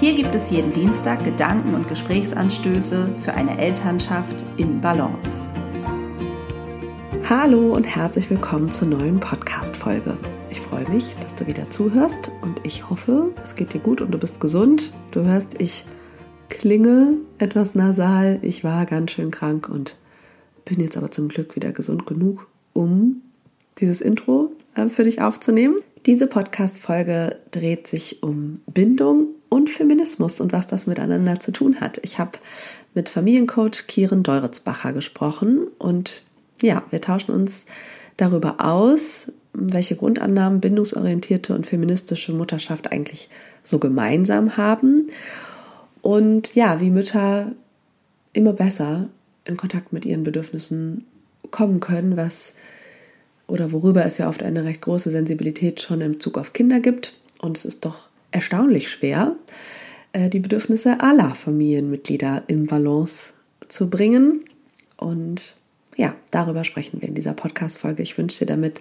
Hier gibt es jeden Dienstag Gedanken und Gesprächsanstöße für eine Elternschaft in Balance. Hallo und herzlich willkommen zur neuen Podcast-Folge. Ich freue mich, dass du wieder zuhörst und ich hoffe, es geht dir gut und du bist gesund. Du hörst, ich klinge etwas nasal. Ich war ganz schön krank und bin jetzt aber zum Glück wieder gesund genug, um dieses Intro äh, für dich aufzunehmen. Diese Podcast-Folge dreht sich um Bindung und Feminismus und was das miteinander zu tun hat. Ich habe mit Familiencoach Kieren Deuritzbacher gesprochen und ja, wir tauschen uns darüber aus, welche Grundannahmen bindungsorientierte und feministische Mutterschaft eigentlich so gemeinsam haben und ja, wie Mütter immer besser in Kontakt mit ihren Bedürfnissen kommen können, was oder worüber es ja oft eine recht große Sensibilität schon im Bezug auf Kinder gibt. Und es ist doch erstaunlich schwer, äh, die Bedürfnisse aller Familienmitglieder in Balance zu bringen. Und ja, darüber sprechen wir in dieser Podcast-Folge. Ich wünsche dir damit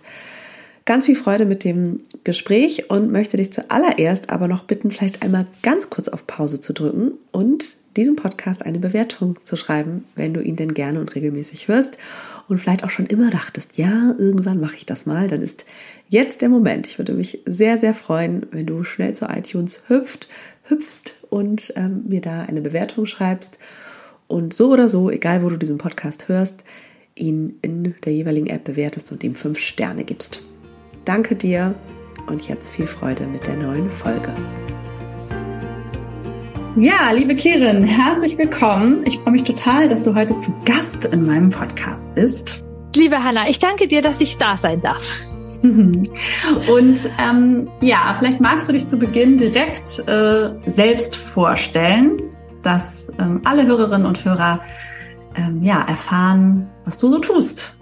ganz viel Freude mit dem Gespräch und möchte dich zuallererst aber noch bitten, vielleicht einmal ganz kurz auf Pause zu drücken und diesem Podcast eine Bewertung zu schreiben, wenn du ihn denn gerne und regelmäßig hörst und vielleicht auch schon immer dachtest, ja, irgendwann mache ich das mal, dann ist jetzt der Moment. Ich würde mich sehr, sehr freuen, wenn du schnell zu iTunes hüpft, hüpfst und ähm, mir da eine Bewertung schreibst. Und so oder so, egal wo du diesen Podcast hörst, ihn in der jeweiligen App bewertest und ihm fünf Sterne gibst. Danke dir und jetzt viel Freude mit der neuen Folge. Ja, liebe Kirin, herzlich willkommen. Ich freue mich total, dass du heute zu Gast in meinem Podcast bist. Liebe Hanna, ich danke dir, dass ich da sein darf. Und ähm, ja, vielleicht magst du dich zu Beginn direkt äh, selbst vorstellen, dass ähm, alle Hörerinnen und Hörer ähm, ja erfahren, was du so tust.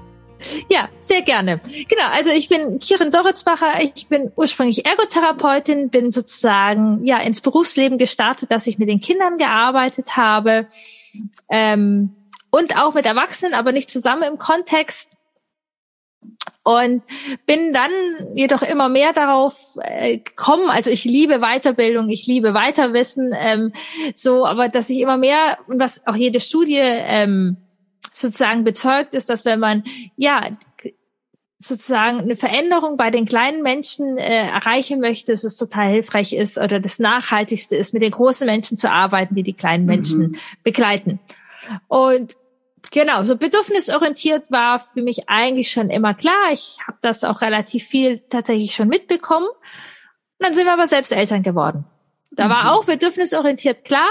Ja, sehr gerne. Genau, also ich bin Kirin Doritzbacher, ich bin ursprünglich Ergotherapeutin, bin sozusagen ja ins Berufsleben gestartet, dass ich mit den Kindern gearbeitet habe ähm, und auch mit Erwachsenen, aber nicht zusammen im Kontext. Und bin dann jedoch immer mehr darauf äh, gekommen, also ich liebe Weiterbildung, ich liebe Weiterwissen, ähm, so, aber dass ich immer mehr, und was auch jede Studie ähm, sozusagen bezeugt ist, dass wenn man ja sozusagen eine Veränderung bei den kleinen Menschen äh, erreichen möchte, dass es total hilfreich ist oder das Nachhaltigste ist, mit den großen Menschen zu arbeiten, die die kleinen mhm. Menschen mhm. begleiten. Und genau, so bedürfnisorientiert war für mich eigentlich schon immer klar. Ich habe das auch relativ viel tatsächlich schon mitbekommen. Und dann sind wir aber selbst Eltern geworden. Da mhm. war auch bedürfnisorientiert klar,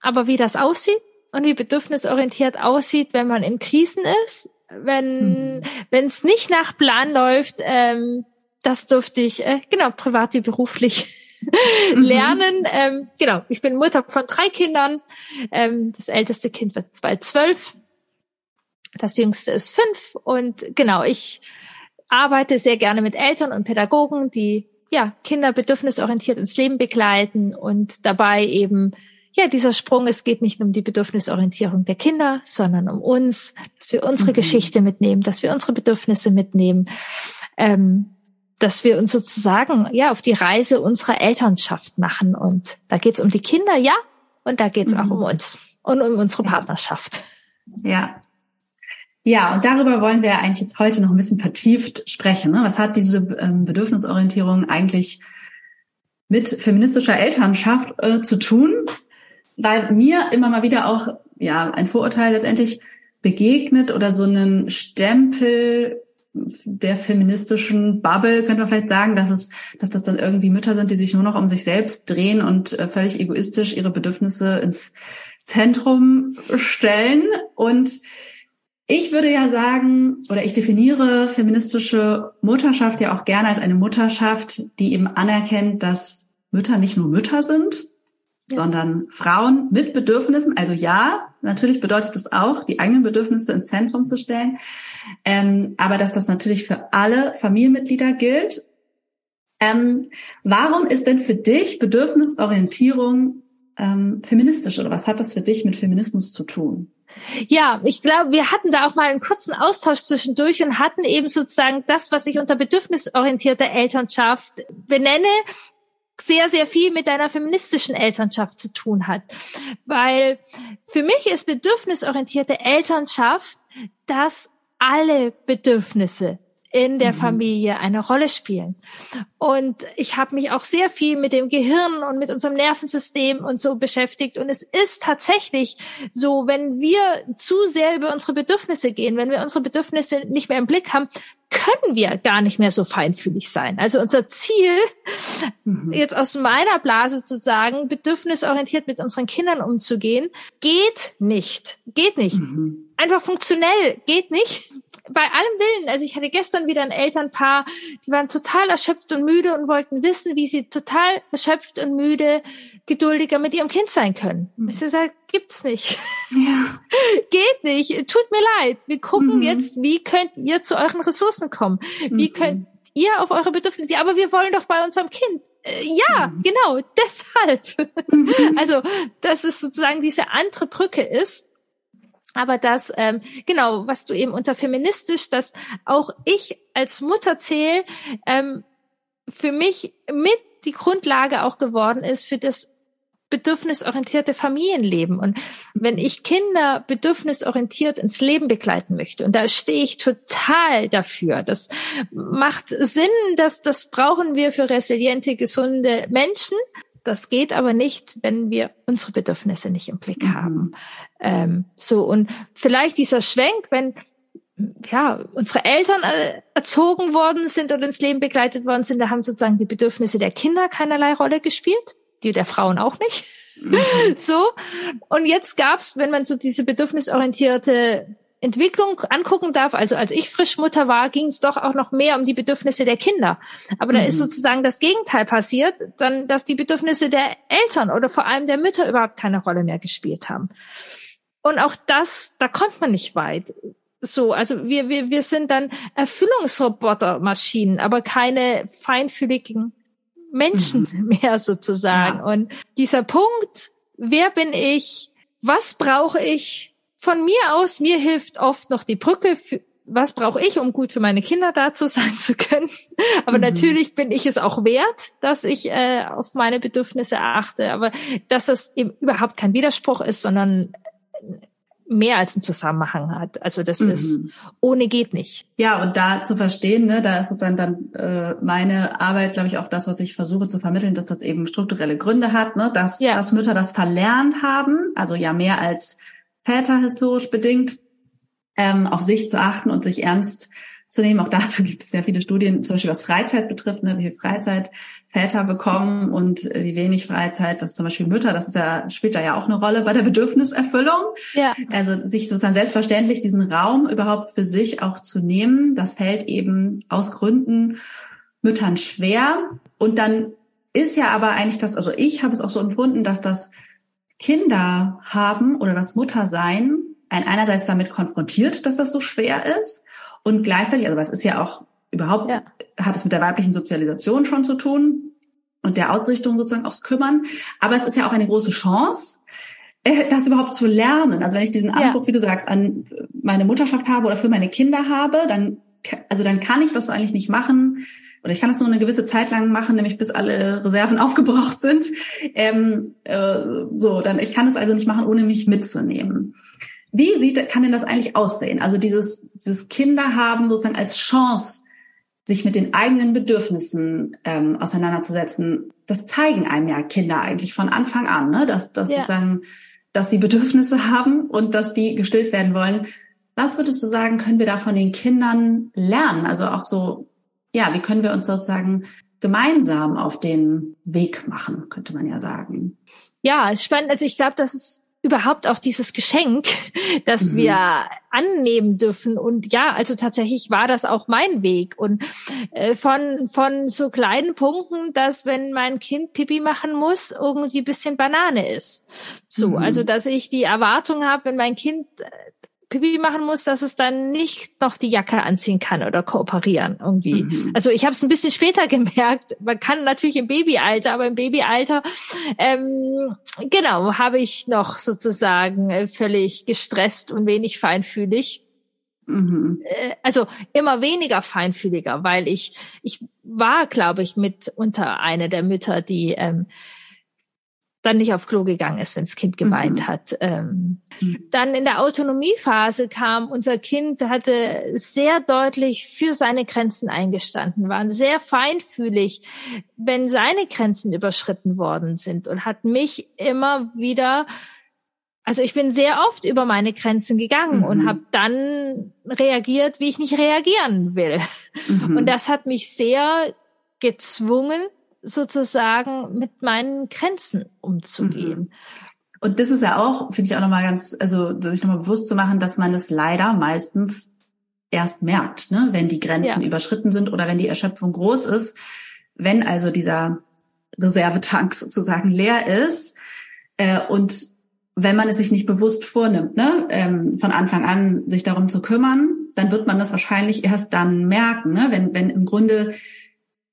aber wie das aussieht, und wie bedürfnisorientiert aussieht, wenn man in Krisen ist, wenn mhm. wenn es nicht nach Plan läuft. Ähm, das durfte ich äh, genau privat wie beruflich mhm. lernen. Ähm, genau, ich bin Mutter von drei Kindern. Ähm, das älteste Kind wird bald zwölf. Das jüngste ist fünf. Und genau, ich arbeite sehr gerne mit Eltern und Pädagogen, die ja Kinder bedürfnisorientiert ins Leben begleiten und dabei eben ja, dieser Sprung, es geht nicht um die Bedürfnisorientierung der Kinder, sondern um uns, dass wir unsere mhm. Geschichte mitnehmen, dass wir unsere Bedürfnisse mitnehmen, ähm, dass wir uns sozusagen ja auf die Reise unserer Elternschaft machen. Und da geht's um die Kinder, ja, und da geht's mhm. auch um uns und um unsere Partnerschaft. Ja. Ja, und darüber wollen wir eigentlich jetzt heute noch ein bisschen vertieft sprechen. Ne? Was hat diese ähm, Bedürfnisorientierung eigentlich mit feministischer Elternschaft äh, zu tun? Weil mir immer mal wieder auch ja ein Vorurteil letztendlich begegnet oder so einen Stempel der feministischen Bubble könnte man vielleicht sagen, dass es, dass das dann irgendwie Mütter sind, die sich nur noch um sich selbst drehen und äh, völlig egoistisch ihre Bedürfnisse ins Zentrum stellen. Und ich würde ja sagen, oder ich definiere feministische Mutterschaft ja auch gerne als eine Mutterschaft, die eben anerkennt, dass Mütter nicht nur Mütter sind, ja. sondern Frauen mit Bedürfnissen. Also ja, natürlich bedeutet das auch, die eigenen Bedürfnisse ins Zentrum zu stellen, ähm, aber dass das natürlich für alle Familienmitglieder gilt. Ähm, warum ist denn für dich Bedürfnisorientierung ähm, feministisch oder was hat das für dich mit Feminismus zu tun? Ja, ich glaube, wir hatten da auch mal einen kurzen Austausch zwischendurch und hatten eben sozusagen das, was ich unter bedürfnisorientierte Elternschaft benenne, sehr, sehr viel mit deiner feministischen Elternschaft zu tun hat. Weil für mich ist bedürfnisorientierte Elternschaft, dass alle Bedürfnisse in der mhm. Familie eine Rolle spielen. Und ich habe mich auch sehr viel mit dem Gehirn und mit unserem Nervensystem und so beschäftigt. Und es ist tatsächlich so, wenn wir zu sehr über unsere Bedürfnisse gehen, wenn wir unsere Bedürfnisse nicht mehr im Blick haben, können wir gar nicht mehr so feinfühlig sein. Also unser Ziel, mhm. jetzt aus meiner Blase zu sagen, bedürfnisorientiert mit unseren Kindern umzugehen, geht nicht. Geht nicht. Mhm. Einfach funktionell geht nicht bei allem Willen, also ich hatte gestern wieder ein Elternpaar, die waren total erschöpft und müde und wollten wissen, wie sie total erschöpft und müde geduldiger mit ihrem Kind sein können. Mhm. Ich sage, gibt's nicht. Ja. Geht nicht. Tut mir leid. Wir gucken mhm. jetzt, wie könnt ihr zu euren Ressourcen kommen? Wie mhm. könnt ihr auf eure Bedürfnisse, aber wir wollen doch bei unserem Kind. Äh, ja, mhm. genau, deshalb. Mhm. Also, dass es sozusagen diese andere Brücke ist aber das, ähm, genau, was du eben unter feministisch, dass auch ich als Mutter zähle, ähm, für mich mit die Grundlage auch geworden ist für das bedürfnisorientierte Familienleben. Und wenn ich Kinder bedürfnisorientiert ins Leben begleiten möchte, und da stehe ich total dafür, das macht Sinn, dass das brauchen wir für resiliente, gesunde Menschen. Das geht aber nicht, wenn wir unsere Bedürfnisse nicht im Blick mhm. haben. Ähm, so und vielleicht dieser Schwenk, wenn ja unsere Eltern äh, erzogen worden sind oder ins Leben begleitet worden sind, da haben sozusagen die Bedürfnisse der Kinder keinerlei Rolle gespielt, die der Frauen auch nicht. Mhm. So und jetzt gab's, wenn man so diese bedürfnisorientierte Entwicklung angucken darf, also als ich Frischmutter war, ging es doch auch noch mehr um die Bedürfnisse der Kinder. Aber mhm. da ist mhm. sozusagen das Gegenteil passiert, dann, dass die Bedürfnisse der Eltern oder vor allem der Mütter überhaupt keine Rolle mehr gespielt haben. Und auch das, da kommt man nicht weit. So, also wir, wir, wir sind dann Erfüllungsrobotermaschinen, aber keine feinfühligen Menschen mhm. mehr sozusagen. Ja. Und dieser Punkt, wer bin ich? Was brauche ich? Von mir aus, mir hilft oft noch die Brücke für, was brauche ich, um gut für meine Kinder da zu sein zu können. Aber mhm. natürlich bin ich es auch wert, dass ich äh, auf meine Bedürfnisse achte. Aber dass das eben überhaupt kein Widerspruch ist, sondern mehr als einen Zusammenhang hat. Also das mhm. ist ohne geht nicht. Ja, und da zu verstehen, ne, da ist sozusagen dann äh, meine Arbeit, glaube ich, auch das, was ich versuche zu vermitteln, dass das eben strukturelle Gründe hat, ne, dass, ja. dass Mütter das verlernt haben, also ja mehr als Väter historisch bedingt, ähm, auf sich zu achten und sich ernst zu nehmen. Auch dazu gibt es ja viele Studien, zum Beispiel was Freizeit betrifft, ne, wie viel Freizeit Väter bekommen und äh, wie wenig Freizeit, dass zum Beispiel Mütter, das ist ja, spielt da ja auch eine Rolle bei der Bedürfniserfüllung. Ja. Also sich sozusagen selbstverständlich diesen Raum überhaupt für sich auch zu nehmen, das fällt eben aus Gründen Müttern schwer. Und dann ist ja aber eigentlich das, also ich habe es auch so empfunden, dass das Kinder haben oder das Muttersein ein einerseits damit konfrontiert, dass das so schwer ist und gleichzeitig, also was ist ja auch überhaupt, ja. hat es mit der weiblichen Sozialisation schon zu tun und der Ausrichtung sozusagen aufs Kümmern, aber es ist ja auch eine große Chance, äh, das überhaupt zu lernen. Also wenn ich diesen Anspruch, ja. wie du sagst, an meine Mutterschaft habe oder für meine Kinder habe, dann, also dann kann ich das eigentlich nicht machen, oder ich kann das nur eine gewisse Zeit lang machen, nämlich bis alle Reserven aufgebraucht sind. Ähm, äh, so, dann ich kann es also nicht machen, ohne mich mitzunehmen. Wie sieht, kann denn das eigentlich aussehen? Also dieses, dieses Kinder haben sozusagen als Chance, sich mit den eigenen Bedürfnissen ähm, auseinanderzusetzen. Das zeigen einem ja Kinder eigentlich von Anfang an, ne? dass, dass ja. sozusagen, dass sie Bedürfnisse haben und dass die gestillt werden wollen. Was würdest du sagen, können wir da von den Kindern lernen? Also auch so ja, wie können wir uns sozusagen gemeinsam auf den Weg machen, könnte man ja sagen. Ja, es ist spannend. Also ich glaube, dass es überhaupt auch dieses Geschenk, das mhm. wir annehmen dürfen. Und ja, also tatsächlich war das auch mein Weg. Und äh, von, von so kleinen Punkten, dass wenn mein Kind Pipi machen muss, irgendwie bisschen Banane ist. So, mhm. also dass ich die Erwartung habe, wenn mein Kind Pipi machen muss, dass es dann nicht noch die Jacke anziehen kann oder kooperieren irgendwie. Mhm. Also ich habe es ein bisschen später gemerkt. Man kann natürlich im Babyalter, aber im Babyalter ähm, genau habe ich noch sozusagen äh, völlig gestresst und wenig feinfühlig. Mhm. Äh, also immer weniger feinfühliger, weil ich ich war, glaube ich, mit unter einer der Mütter, die ähm, dann nicht auf Klo gegangen ist, wenn das Kind geweint mhm. hat. Ähm, mhm. Dann in der Autonomiephase kam unser Kind, hatte sehr deutlich für seine Grenzen eingestanden, waren sehr feinfühlig, wenn seine Grenzen überschritten worden sind und hat mich immer wieder also ich bin sehr oft über meine Grenzen gegangen mhm. und habe dann reagiert, wie ich nicht reagieren will. Mhm. Und das hat mich sehr gezwungen, sozusagen mit meinen Grenzen umzugehen. Mhm. Und das ist ja auch, finde ich auch nochmal ganz, also sich nochmal bewusst zu machen, dass man es leider meistens erst merkt, ne? wenn die Grenzen ja. überschritten sind oder wenn die Erschöpfung groß ist. Wenn also dieser Reservetank sozusagen leer ist äh, und wenn man es sich nicht bewusst vornimmt, ne, ähm, von Anfang an sich darum zu kümmern, dann wird man das wahrscheinlich erst dann merken, ne, wenn, wenn im Grunde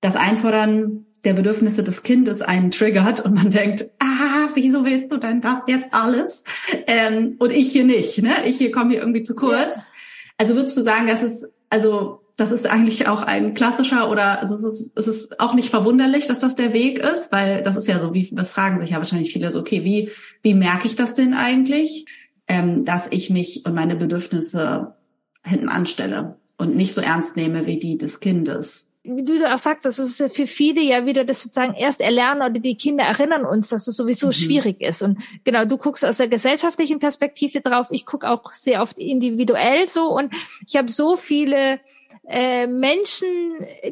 das Einfordern der Bedürfnisse des Kindes einen triggert und man denkt, ah, wieso willst du denn das jetzt alles? Ähm, und ich hier nicht, ne? Ich hier komme hier irgendwie zu kurz. Ja. Also würdest du sagen, dass es, also das ist eigentlich auch ein klassischer oder also es ist, es ist auch nicht verwunderlich, dass das der Weg ist, weil das ist ja so, wie das fragen sich ja wahrscheinlich viele so, okay, wie, wie merke ich das denn eigentlich, ähm, dass ich mich und meine Bedürfnisse hinten anstelle und nicht so ernst nehme wie die des Kindes? Wie du auch sagst, das ist ja für viele ja wieder das sozusagen erst erlernen oder die Kinder erinnern uns, dass es sowieso mhm. schwierig ist. Und genau, du guckst aus der gesellschaftlichen Perspektive drauf, ich gucke auch sehr oft individuell so und ich habe so viele äh, Menschen,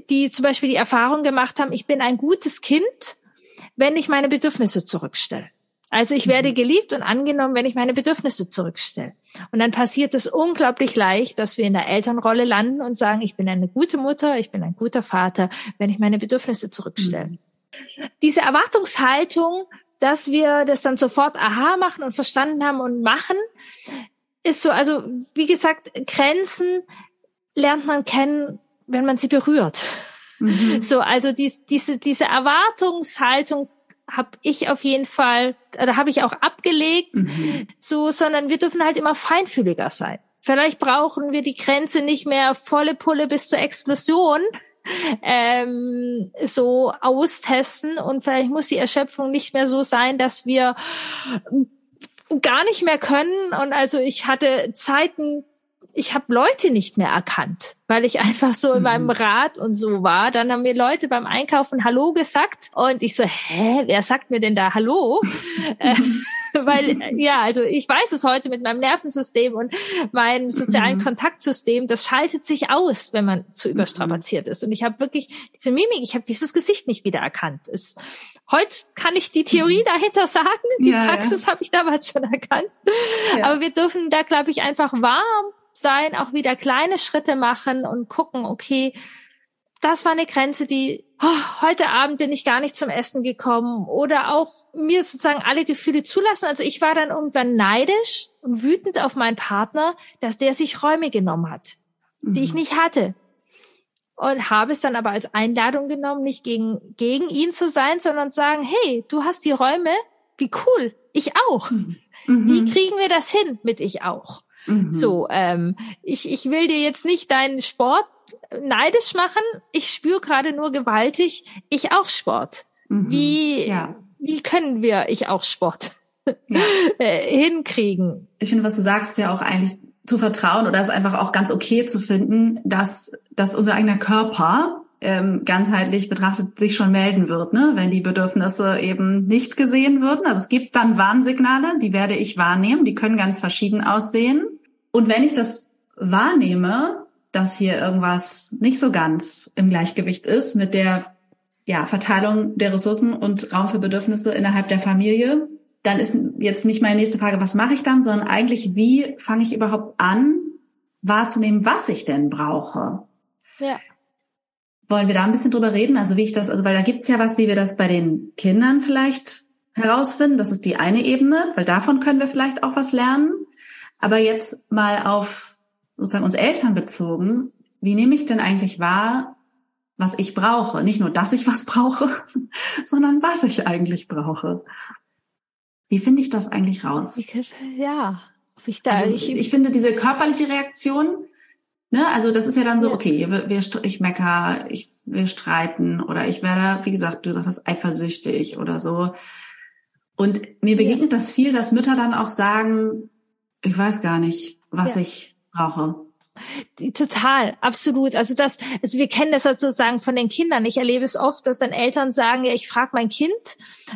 die zum Beispiel die Erfahrung gemacht haben, ich bin ein gutes Kind, wenn ich meine Bedürfnisse zurückstelle. Also ich werde mhm. geliebt und angenommen, wenn ich meine Bedürfnisse zurückstelle. Und dann passiert es unglaublich leicht, dass wir in der Elternrolle landen und sagen, ich bin eine gute Mutter, ich bin ein guter Vater, wenn ich meine Bedürfnisse zurückstelle. Mhm. Diese Erwartungshaltung, dass wir das dann sofort aha machen und verstanden haben und machen, ist so, also wie gesagt, Grenzen lernt man kennen, wenn man sie berührt. Mhm. So, also die, diese, diese Erwartungshaltung habe ich auf jeden Fall, oder habe ich auch abgelegt, mhm. so, sondern wir dürfen halt immer feinfühliger sein. Vielleicht brauchen wir die Grenze nicht mehr volle Pulle bis zur Explosion ähm, so austesten und vielleicht muss die Erschöpfung nicht mehr so sein, dass wir gar nicht mehr können. Und also ich hatte Zeiten, ich habe Leute nicht mehr erkannt, weil ich einfach so in meinem mhm. Rad und so war. Dann haben mir Leute beim Einkaufen Hallo gesagt und ich so, hä, wer sagt mir denn da Hallo? Äh, weil ja, also ich weiß es heute mit meinem Nervensystem und meinem sozialen mhm. Kontaktsystem, das schaltet sich aus, wenn man zu mhm. überstrapaziert ist. Und ich habe wirklich diese Mimik, ich habe dieses Gesicht nicht wiedererkannt. Es, heute kann ich die Theorie dahinter sagen, die ja, Praxis ja. habe ich damals schon erkannt. Ja. Aber wir dürfen da, glaube ich, einfach warm sein, auch wieder kleine Schritte machen und gucken, okay, das war eine Grenze, die oh, heute Abend bin ich gar nicht zum Essen gekommen oder auch mir sozusagen alle Gefühle zulassen. Also ich war dann irgendwann neidisch und wütend auf meinen Partner, dass der sich Räume genommen hat, mhm. die ich mhm. nicht hatte. Und habe es dann aber als Einladung genommen, nicht gegen, gegen ihn zu sein, sondern sagen, hey, du hast die Räume, wie cool, ich auch. Mhm. Wie kriegen wir das hin mit ich auch? Mhm. So, ähm, ich, ich will dir jetzt nicht deinen Sport neidisch machen. Ich spüre gerade nur gewaltig, ich auch Sport. Mhm. Wie, ja. wie können wir ich auch Sport ja. Äh, hinkriegen? Ich finde, was du sagst, ist ja auch eigentlich zu vertrauen oder es einfach auch ganz okay zu finden, dass, dass unser eigener Körper ähm, ganzheitlich betrachtet sich schon melden wird, ne? wenn die Bedürfnisse eben nicht gesehen würden. Also es gibt dann Warnsignale, die werde ich wahrnehmen, die können ganz verschieden aussehen. Und wenn ich das wahrnehme, dass hier irgendwas nicht so ganz im Gleichgewicht ist mit der ja, Verteilung der Ressourcen und Raum für Bedürfnisse innerhalb der Familie, dann ist jetzt nicht meine nächste Frage, was mache ich dann, sondern eigentlich, wie fange ich überhaupt an, wahrzunehmen, was ich denn brauche? Ja. Wollen wir da ein bisschen drüber reden? Also wie ich das, also weil da gibt's ja was, wie wir das bei den Kindern vielleicht herausfinden. Das ist die eine Ebene, weil davon können wir vielleicht auch was lernen. Aber jetzt mal auf sozusagen uns Eltern bezogen, wie nehme ich denn eigentlich wahr, was ich brauche? Nicht nur, dass ich was brauche, sondern was ich eigentlich brauche. Wie finde ich das eigentlich raus? Ja, ich, da, also, ich, ich finde diese körperliche Reaktion, ne, also das ist ja dann so, okay, wir, wir, ich mecker, ich, wir streiten oder ich werde, wie gesagt, du sagst eifersüchtig oder so. Und mir begegnet ja. das viel, dass Mütter dann auch sagen, ich weiß gar nicht, was ja. ich brauche. Total, absolut. Also das, also wir kennen das sozusagen von den Kindern. Ich erlebe es oft, dass dann Eltern sagen, ja, ich frage mein Kind,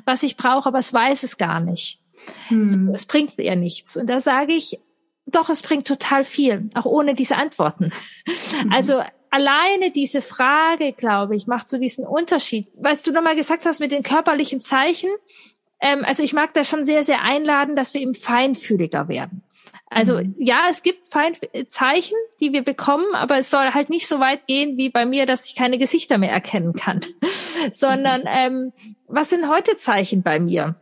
was ich brauche, aber es weiß es gar nicht. Hm. Es, es bringt ihr nichts. Und da sage ich, doch, es bringt total viel, auch ohne diese Antworten. Mhm. Also alleine diese Frage, glaube ich, macht so diesen Unterschied. Weißt du nochmal gesagt hast mit den körperlichen Zeichen, ähm, also ich mag da schon sehr, sehr einladen, dass wir eben feinfühliger werden. Also mhm. ja, es gibt Zeichen, die wir bekommen, aber es soll halt nicht so weit gehen wie bei mir, dass ich keine Gesichter mehr erkennen kann, sondern mhm. ähm, was sind heute Zeichen bei mir?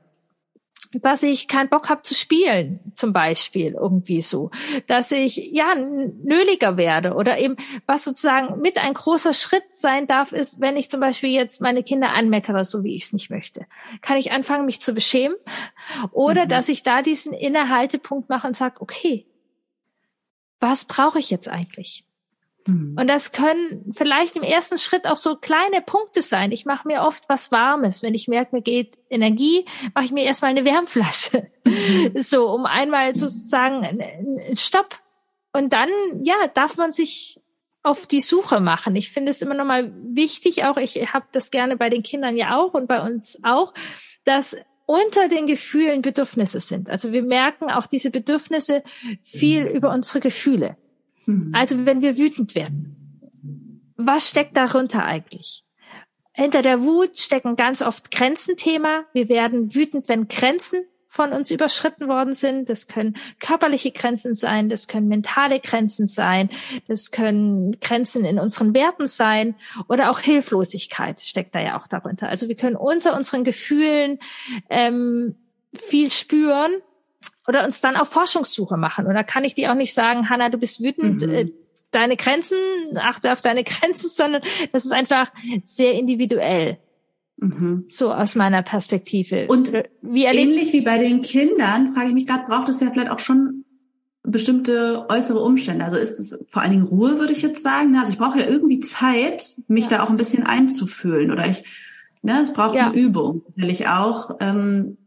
Dass ich keinen Bock habe zu spielen, zum Beispiel irgendwie so, dass ich ja nöliger werde oder eben was sozusagen mit ein großer Schritt sein darf, ist, wenn ich zum Beispiel jetzt meine Kinder anmeckere, so wie ich es nicht möchte, kann ich anfangen, mich zu beschämen oder mhm. dass ich da diesen Innehaltepunkt mache und sage, okay, was brauche ich jetzt eigentlich? Mhm. Und das können vielleicht im ersten Schritt auch so kleine Punkte sein. Ich mache mir oft was Warmes. Wenn ich merke, mir geht Energie, mache ich mir erstmal eine Wärmflasche. Mhm. So, um einmal sozusagen einen Stopp. Und dann, ja, darf man sich auf die Suche machen. Ich finde es immer noch mal wichtig, auch ich habe das gerne bei den Kindern ja auch und bei uns auch, dass unter den Gefühlen Bedürfnisse sind. Also wir merken auch diese Bedürfnisse viel mhm. über unsere Gefühle. Mhm. Also wenn wir wütend werden, was steckt darunter eigentlich? Hinter der Wut stecken ganz oft Grenzenthema. Wir werden wütend, wenn Grenzen von uns überschritten worden sind. Das können körperliche Grenzen sein, das können mentale Grenzen sein, das können Grenzen in unseren Werten sein oder auch Hilflosigkeit steckt da ja auch darunter. Also wir können unter unseren Gefühlen ähm, viel spüren oder uns dann auf Forschungssuche machen. Und da kann ich dir auch nicht sagen, Hanna, du bist wütend, mhm. Äh, deine Grenzen, achte auf deine Grenzen, sondern das ist einfach sehr individuell. Mhm. So aus meiner Perspektive. Und wie ähnlich wie bei den Kindern, frage ich mich gerade, braucht es ja vielleicht auch schon bestimmte äußere Umstände. Also ist es vor allen Dingen Ruhe, würde ich jetzt sagen. Also ich brauche ja irgendwie Zeit, mich ja. da auch ein bisschen einzufühlen. Oder ich, ne, es braucht ja. eine Übung. Sicherlich auch. Ähm,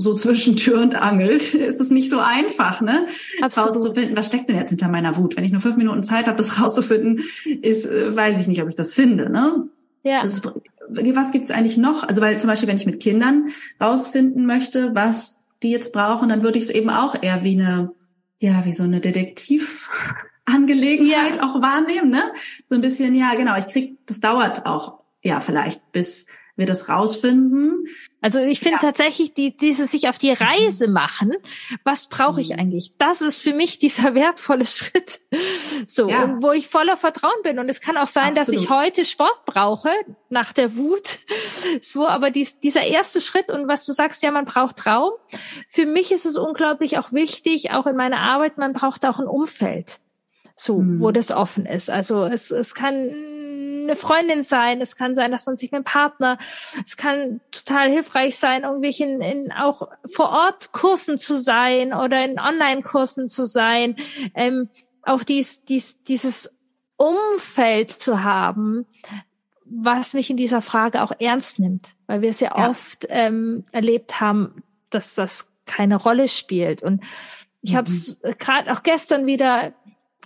so zwischen Tür und Angel ist es nicht so einfach, ne? Absolut. Rauszufinden, was steckt denn jetzt hinter meiner Wut? Wenn ich nur fünf Minuten Zeit habe, das rauszufinden, ist, äh, weiß ich nicht, ob ich das finde, ne? Ja. Also, was gibt's eigentlich noch? Also, weil zum Beispiel, wenn ich mit Kindern rausfinden möchte, was die jetzt brauchen, dann würde ich es eben auch eher wie eine, ja, wie so eine Detektivangelegenheit ja. auch wahrnehmen, ne? So ein bisschen, ja, genau, ich krieg, das dauert auch, ja, vielleicht bis wir das rausfinden. Also ich finde ja. tatsächlich die, diese sich auf die Reise machen, was brauche ich mhm. eigentlich? Das ist für mich dieser wertvolle Schritt. So, ja. wo ich voller Vertrauen bin. Und es kann auch sein, Absolut. dass ich heute Sport brauche, nach der Wut. So, aber dies, dieser erste Schritt und was du sagst, ja, man braucht Raum. Für mich ist es unglaublich auch wichtig, auch in meiner Arbeit, man braucht auch ein Umfeld. So, mhm. wo das offen ist. Also es, es kann eine Freundin sein, es kann sein, dass man sich mit einem Partner, es kann total hilfreich sein, irgendwelche in, in auch vor Ort Kursen zu sein oder in Online-Kursen zu sein, ähm, auch dies, dies, dieses Umfeld zu haben, was mich in dieser Frage auch ernst nimmt, weil wir es ja, ja. oft ähm, erlebt haben, dass das keine Rolle spielt. Und ich mhm. habe es gerade auch gestern wieder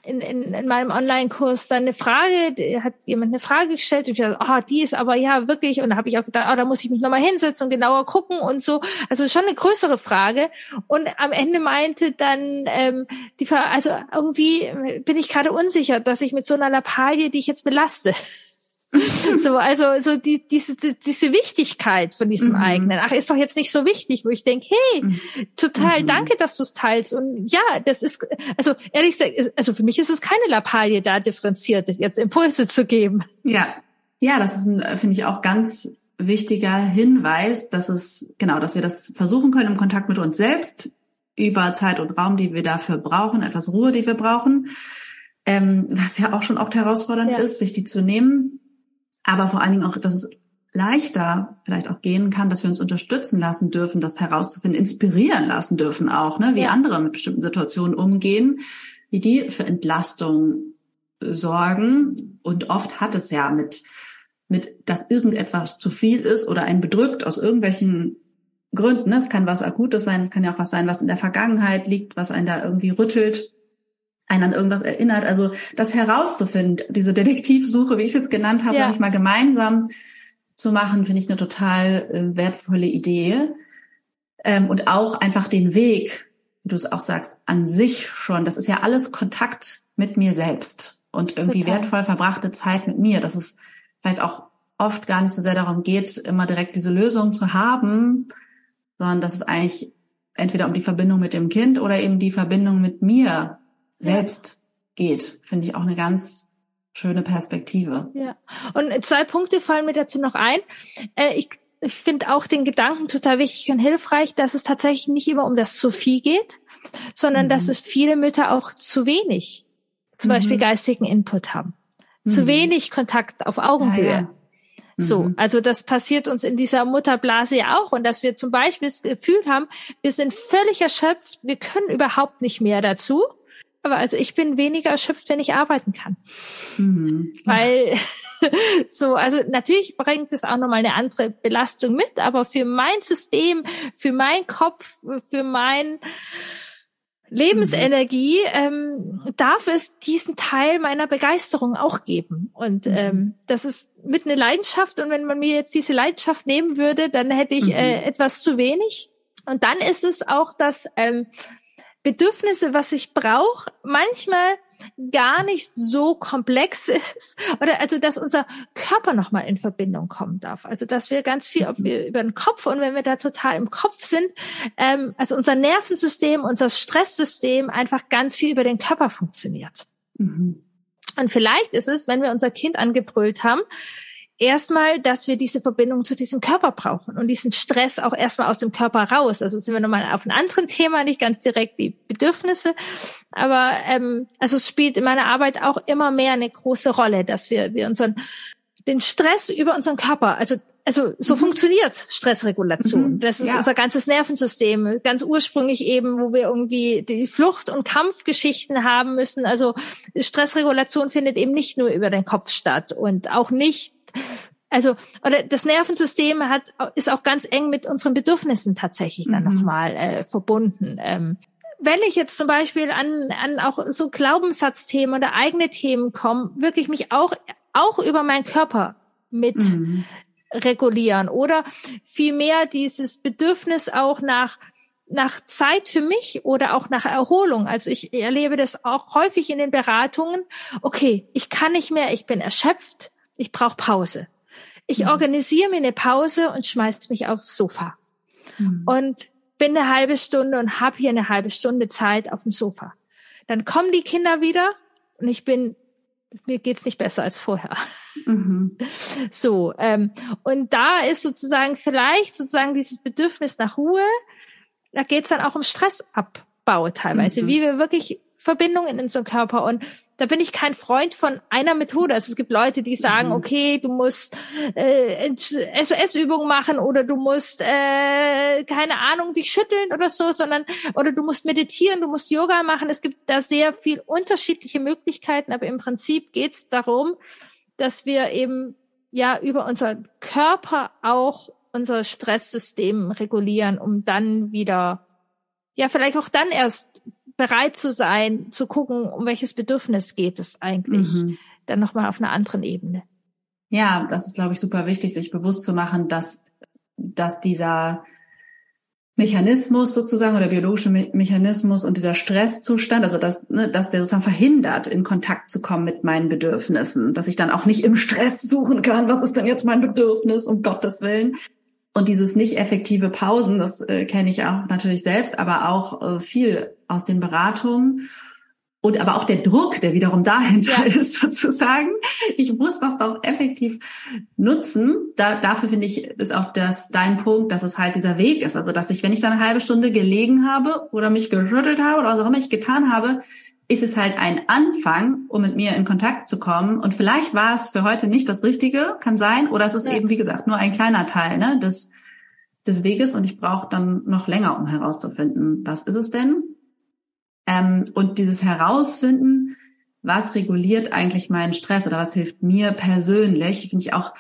in, in, in meinem Online-Kurs dann eine Frage, hat jemand eine Frage gestellt und ich dachte, oh, die ist aber ja wirklich, und da habe ich auch gedacht, oh, da muss ich mich nochmal hinsetzen und genauer gucken und so. Also schon eine größere Frage. Und am Ende meinte dann ähm, die also irgendwie bin ich gerade unsicher, dass ich mit so einer Lappalie, die ich jetzt belaste. so, also so die, diese, diese Wichtigkeit von diesem mhm. eigenen. Ach, ist doch jetzt nicht so wichtig, wo ich denke, hey, mhm. total mhm. danke, dass du es teilst. Und ja, das ist, also ehrlich gesagt, also für mich ist es keine Lappalie, da differenziert jetzt Impulse zu geben. Ja, ja, das ist, ein, finde ich, auch ganz wichtiger Hinweis, dass es, genau, dass wir das versuchen können im Kontakt mit uns selbst über Zeit und Raum, die wir dafür brauchen, etwas Ruhe, die wir brauchen, ähm, was ja auch schon oft herausfordernd ja. ist, sich die zu nehmen aber vor allen Dingen auch, dass es leichter vielleicht auch gehen kann, dass wir uns unterstützen lassen dürfen, das herauszufinden, inspirieren lassen dürfen auch, ne, wie ja. andere mit bestimmten Situationen umgehen, wie die für Entlastung sorgen. Und oft hat es ja mit, mit, dass irgendetwas zu viel ist oder einen bedrückt aus irgendwelchen Gründen. Ne? Es kann was Akutes sein, es kann ja auch was sein, was in der Vergangenheit liegt, was einen da irgendwie rüttelt einen an irgendwas erinnert. Also das herauszufinden, diese Detektivsuche, wie ich es jetzt genannt habe, ja. mal gemeinsam zu machen, finde ich eine total äh, wertvolle Idee. Ähm, und auch einfach den Weg, wie du es auch sagst, an sich schon. Das ist ja alles Kontakt mit mir selbst und irgendwie total. wertvoll verbrachte Zeit mit mir. Dass es vielleicht auch oft gar nicht so sehr darum geht, immer direkt diese Lösung zu haben, sondern dass es eigentlich entweder um die Verbindung mit dem Kind oder eben die Verbindung mit mir selbst geht, finde ich auch eine ganz schöne Perspektive. Ja. Und zwei Punkte fallen mir dazu noch ein. Äh, ich ich finde auch den Gedanken total wichtig und hilfreich, dass es tatsächlich nicht immer um das zu viel geht, sondern mhm. dass es viele Mütter auch zu wenig, zum mhm. Beispiel geistigen Input haben. Mhm. Zu wenig Kontakt auf Augenhöhe. Ja, ja. So, mhm. also das passiert uns in dieser Mutterblase ja auch und dass wir zum Beispiel das Gefühl haben, wir sind völlig erschöpft, wir können überhaupt nicht mehr dazu aber also ich bin weniger erschöpft, wenn ich arbeiten kann. Mhm. Weil so, also natürlich bringt es auch nochmal eine andere Belastung mit, aber für mein System, für meinen Kopf, für mein Lebensenergie ähm, darf es diesen Teil meiner Begeisterung auch geben. Und mhm. ähm, das ist mit einer Leidenschaft. Und wenn man mir jetzt diese Leidenschaft nehmen würde, dann hätte ich mhm. äh, etwas zu wenig. Und dann ist es auch, dass ähm, Bedürfnisse, was ich brauche, manchmal gar nicht so komplex ist oder also dass unser Körper noch mal in Verbindung kommen darf. Also dass wir ganz viel ob wir über den Kopf und wenn wir da total im Kopf sind ähm, also unser Nervensystem unser Stresssystem einfach ganz viel über den Körper funktioniert. Mhm. und vielleicht ist es wenn wir unser Kind angebrüllt haben erstmal, dass wir diese Verbindung zu diesem Körper brauchen und diesen Stress auch erstmal aus dem Körper raus. Also sind wir nochmal auf einem anderen Thema, nicht ganz direkt die Bedürfnisse, aber ähm, also es spielt in meiner Arbeit auch immer mehr eine große Rolle, dass wir, wir unseren den Stress über unseren Körper, also also so mhm. funktioniert Stressregulation. Mhm. Das ist ja. unser ganzes Nervensystem, ganz ursprünglich eben, wo wir irgendwie die Flucht- und Kampfgeschichten haben müssen. Also Stressregulation findet eben nicht nur über den Kopf statt und auch nicht also oder das Nervensystem hat ist auch ganz eng mit unseren Bedürfnissen tatsächlich dann mhm. nochmal äh, verbunden. Ähm, wenn ich jetzt zum Beispiel an, an auch so Glaubenssatzthemen oder eigene Themen komme, wirklich mich auch auch über meinen Körper mit mhm. regulieren oder vielmehr dieses Bedürfnis auch nach nach Zeit für mich oder auch nach Erholung. Also ich erlebe das auch häufig in den Beratungen. Okay, ich kann nicht mehr, ich bin erschöpft ich brauche Pause. Ich mhm. organisiere mir eine Pause und schmeiß mich aufs Sofa. Mhm. Und bin eine halbe Stunde und habe hier eine halbe Stunde Zeit auf dem Sofa. Dann kommen die Kinder wieder und ich bin, mir geht's nicht besser als vorher. Mhm. So, ähm, und da ist sozusagen vielleicht sozusagen dieses Bedürfnis nach Ruhe, da geht's dann auch um Stressabbau teilweise, mhm. wie wir wirklich Verbindungen in unserem Körper und da bin ich kein Freund von einer Methode. Also es gibt Leute, die sagen, mhm. okay, du musst äh, SOS-Übungen machen oder du musst, äh, keine Ahnung, dich schütteln oder so, sondern oder du musst meditieren, du musst Yoga machen. Es gibt da sehr viel unterschiedliche Möglichkeiten, aber im Prinzip geht es darum, dass wir eben ja über unseren Körper auch unser Stresssystem regulieren, um dann wieder, ja, vielleicht auch dann erst bereit zu sein, zu gucken, um welches Bedürfnis geht es eigentlich, mhm. dann nochmal auf einer anderen Ebene. Ja, das ist, glaube ich, super wichtig, sich bewusst zu machen, dass, dass dieser Mechanismus sozusagen oder biologische Me Mechanismus und dieser Stresszustand, also dass, ne, dass der sozusagen verhindert, in Kontakt zu kommen mit meinen Bedürfnissen, dass ich dann auch nicht im Stress suchen kann, was ist denn jetzt mein Bedürfnis, um Gottes Willen. Und dieses nicht effektive Pausen, das äh, kenne ich auch natürlich selbst, aber auch äh, viel aus den Beratungen und aber auch der Druck, der wiederum dahinter ja. ist, sozusagen. Ich muss das doch effektiv nutzen. Da, dafür finde ich, ist auch das dein Punkt, dass es halt dieser Weg ist. Also, dass ich, wenn ich dann eine halbe Stunde gelegen habe oder mich geschüttelt habe oder was auch immer ich getan habe, ist es halt ein Anfang, um mit mir in Kontakt zu kommen. Und vielleicht war es für heute nicht das Richtige, kann sein, oder es ist ja. eben, wie gesagt, nur ein kleiner Teil ne, des, des Weges und ich brauche dann noch länger, um herauszufinden, was ist es denn? Ähm, und dieses Herausfinden, was reguliert eigentlich meinen Stress oder was hilft mir persönlich, finde ich auch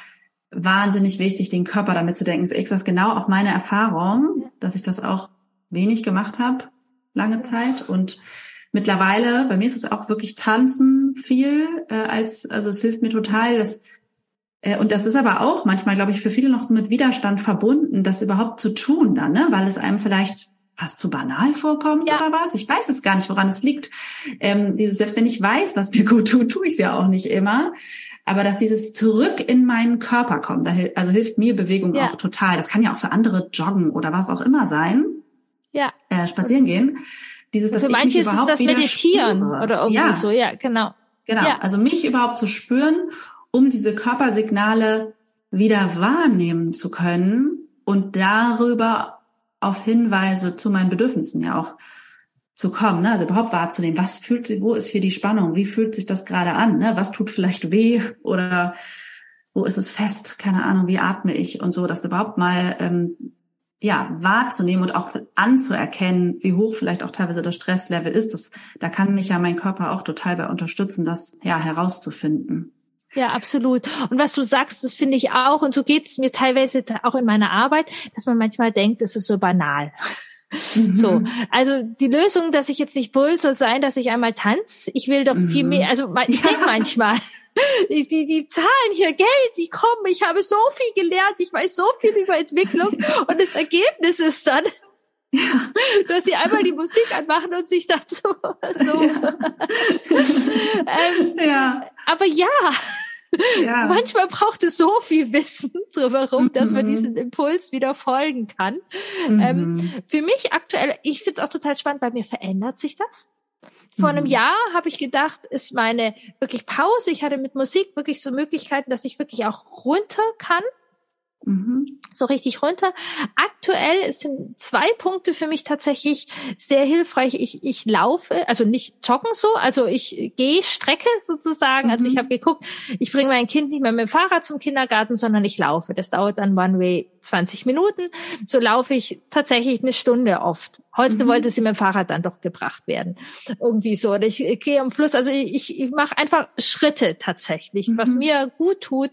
wahnsinnig wichtig, den Körper damit zu denken. Ich sage genau auch meine Erfahrung, dass ich das auch wenig gemacht habe, lange Zeit. Und mittlerweile, bei mir ist es auch wirklich Tanzen viel, äh, als, also es hilft mir total, dass äh, und das ist aber auch manchmal, glaube ich, für viele noch so mit Widerstand verbunden, das überhaupt zu tun dann, ne? weil es einem vielleicht fast zu banal vorkommt ja. oder was? Ich weiß es gar nicht, woran es liegt. Ähm, dieses, selbst wenn ich weiß, was mir gut tut, tue ich es ja auch nicht immer. Aber dass dieses zurück in meinen Körper kommt, also hilft mir Bewegung ja. auch total. Das kann ja auch für andere joggen oder was auch immer sein. Ja. Äh, spazieren gehen. Dieses, dass für ich manche mich ist es das Meditieren spüre. oder irgendwie ja. so. Ja, genau. Genau. Ja. Also mich überhaupt zu spüren, um diese Körpersignale wieder wahrnehmen zu können und darüber auf Hinweise zu meinen Bedürfnissen ja auch zu kommen, ne? also überhaupt wahrzunehmen, was fühlt sich, wo ist hier die Spannung, wie fühlt sich das gerade an, ne? was tut vielleicht weh oder wo ist es fest, keine Ahnung, wie atme ich und so, das überhaupt mal ähm, ja wahrzunehmen und auch anzuerkennen, wie hoch vielleicht auch teilweise das Stresslevel ist. Das, da kann mich ja mein Körper auch total bei unterstützen, das ja herauszufinden. Ja, absolut. Und was du sagst, das finde ich auch, und so geht es mir teilweise auch in meiner Arbeit, dass man manchmal denkt, es ist so banal. Mhm. So, also die Lösung, dass ich jetzt nicht brüll, soll sein, dass ich einmal tanze. Ich will doch mhm. viel mehr. Also ich denke manchmal, die, die, die zahlen hier Geld, die kommen. Ich habe so viel gelernt, ich weiß so viel über Entwicklung und das Ergebnis ist dann, ja. dass sie einmal die Musik anmachen und sich dazu so. Ja. ähm, ja. Aber ja, ja. Manchmal braucht es so viel Wissen drumherum, mhm. dass man mhm. diesen Impuls wieder folgen kann. Mhm. Ähm, für mich aktuell, ich finde es auch total spannend, bei mir verändert sich das. Vor einem mhm. Jahr habe ich gedacht, ist meine wirklich Pause. Ich hatte mit Musik wirklich so Möglichkeiten, dass ich wirklich auch runter kann. Mhm. So richtig runter. Aktuell sind zwei Punkte für mich tatsächlich sehr hilfreich. Ich, ich laufe, also nicht joggen so, also ich gehe Strecke sozusagen. Mhm. Also ich habe geguckt, ich bringe mein Kind nicht mehr mit dem Fahrrad zum Kindergarten, sondern ich laufe. Das dauert dann One Way 20 Minuten. So laufe ich tatsächlich eine Stunde oft. Heute mhm. wollte sie mit dem Fahrrad dann doch gebracht werden. Irgendwie so. Oder ich, ich gehe am Fluss. Also ich, ich mache einfach Schritte tatsächlich, mhm. was mir gut tut.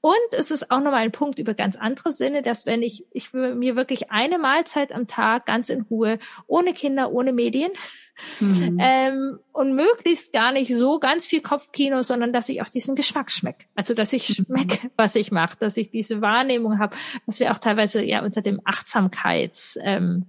Und es ist auch nochmal ein Punkt über ganz andere Sinne, dass wenn ich, ich mir wirklich eine Mahlzeit am Tag ganz in Ruhe, ohne Kinder, ohne Medien, mhm. ähm, und möglichst gar nicht so ganz viel Kopfkino, sondern dass ich auch diesen Geschmack schmecke. Also dass ich mhm. schmecke, was ich mache, dass ich diese Wahrnehmung habe, was wir auch teilweise ja unter dem Achtsamkeits ähm,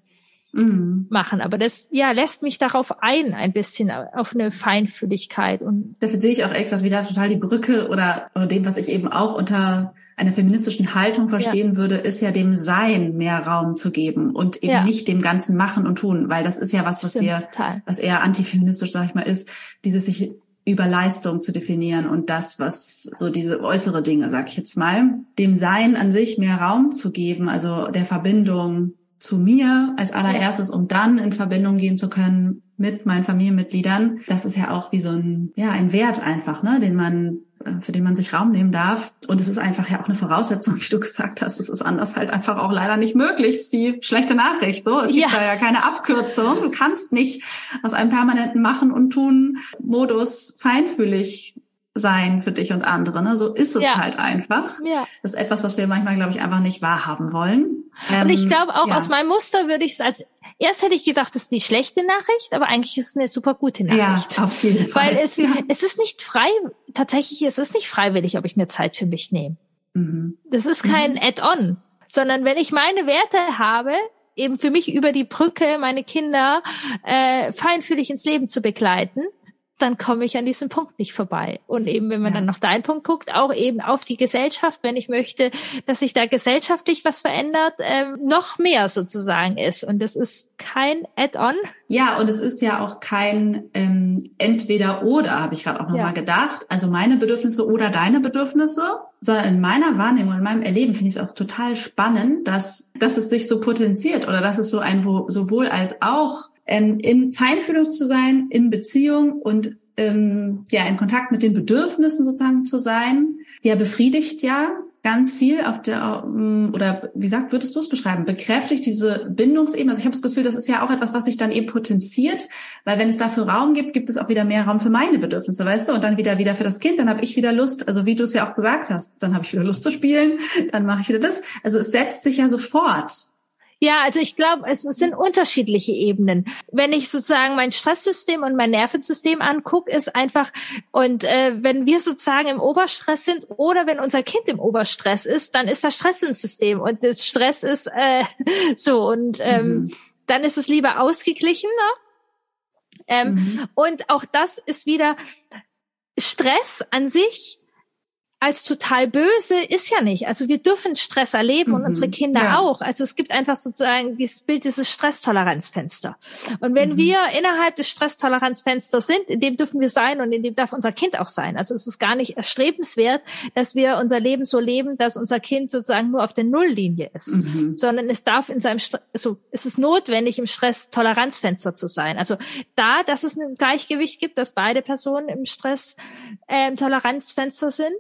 mhm. machen. Aber das ja lässt mich darauf ein, ein bisschen auf eine Feinfühligkeit und dafür sehe ich auch extra wieder total die Brücke oder, oder dem, was ich eben auch unter einer feministischen Haltung verstehen ja. würde, ist ja dem Sein mehr Raum zu geben und eben ja. nicht dem ganzen Machen und Tun, weil das ist ja was, was Stimmt, wir, total. was eher antifeministisch, sag ich mal, ist, dieses sich über Leistung zu definieren und das, was so diese äußere Dinge, sag ich jetzt mal, dem Sein an sich mehr Raum zu geben, also der Verbindung zu mir als allererstes, um dann in Verbindung gehen zu können mit meinen Familienmitgliedern. Das ist ja auch wie so ein, ja, ein Wert einfach, ne, den man äh, für den man sich Raum nehmen darf. Und es ist einfach ja auch eine Voraussetzung, wie du gesagt hast. Es ist anders halt einfach auch leider nicht möglich. Ist die schlechte Nachricht. So. Es gibt da ja keine Abkürzung. Du kannst nicht aus einem permanenten Machen und Tun Modus feinfühlig sein für dich und andere. Ne? So ist es ja. halt einfach. Ja. Das ist etwas, was wir manchmal, glaube ich, einfach nicht wahrhaben wollen. Und ich ähm, glaube auch ja. aus meinem Muster würde ich es als Erst hätte ich gedacht, das ist die schlechte Nachricht, aber eigentlich ist es eine super gute Nachricht. Ja, auf jeden Fall. Weil es, ja. es ist nicht frei, tatsächlich ist es nicht freiwillig, ob ich mir Zeit für mich nehme. Mhm. Das ist kein mhm. Add-on, sondern wenn ich meine Werte habe, eben für mich über die Brücke meine Kinder äh, feinfühlig ins Leben zu begleiten dann komme ich an diesem Punkt nicht vorbei. Und eben, wenn man ja. dann noch deinen Punkt guckt, auch eben auf die Gesellschaft, wenn ich möchte, dass sich da gesellschaftlich was verändert, ähm, noch mehr sozusagen ist. Und das ist kein Add-on. Ja, und es ist ja auch kein ähm, Entweder-Oder, habe ich gerade auch nochmal ja. gedacht. Also meine Bedürfnisse oder deine Bedürfnisse, sondern in meiner Wahrnehmung, in meinem Erleben finde ich es auch total spannend, dass, dass es sich so potenziert oder dass es so ein sowohl als auch ähm, in Feinfühlung zu sein, in Beziehung und ähm, ja in Kontakt mit den Bedürfnissen sozusagen zu sein, ja befriedigt ja ganz viel auf der ähm, oder wie gesagt, würdest du es beschreiben? Bekräftigt diese Bindungsebene. Also ich habe das Gefühl, das ist ja auch etwas, was sich dann eben potenziert, weil wenn es dafür Raum gibt, gibt es auch wieder mehr Raum für meine Bedürfnisse, weißt du? Und dann wieder wieder für das Kind. Dann habe ich wieder Lust. Also wie du es ja auch gesagt hast, dann habe ich wieder Lust zu spielen. Dann mache ich wieder das. Also es setzt sich ja sofort ja, also ich glaube, es sind unterschiedliche Ebenen. Wenn ich sozusagen mein Stresssystem und mein Nervensystem angucke, ist einfach, und äh, wenn wir sozusagen im Oberstress sind oder wenn unser Kind im Oberstress ist, dann ist das Stress im System und das Stress ist äh, so und ähm, mhm. dann ist es lieber ausgeglichener. Ähm, mhm. Und auch das ist wieder Stress an sich als total böse ist ja nicht. Also wir dürfen Stress erleben mhm. und unsere Kinder ja. auch. Also es gibt einfach sozusagen dieses Bild, dieses Stresstoleranzfenster. Und wenn mhm. wir innerhalb des Stresstoleranzfensters sind, in dem dürfen wir sein und in dem darf unser Kind auch sein. Also es ist gar nicht erstrebenswert, dass wir unser Leben so leben, dass unser Kind sozusagen nur auf der Nulllinie ist, mhm. sondern es darf in seinem, St also es ist notwendig, im Stresstoleranzfenster zu sein. Also da, dass es ein Gleichgewicht gibt, dass beide Personen im Stresstoleranzfenster ähm, sind.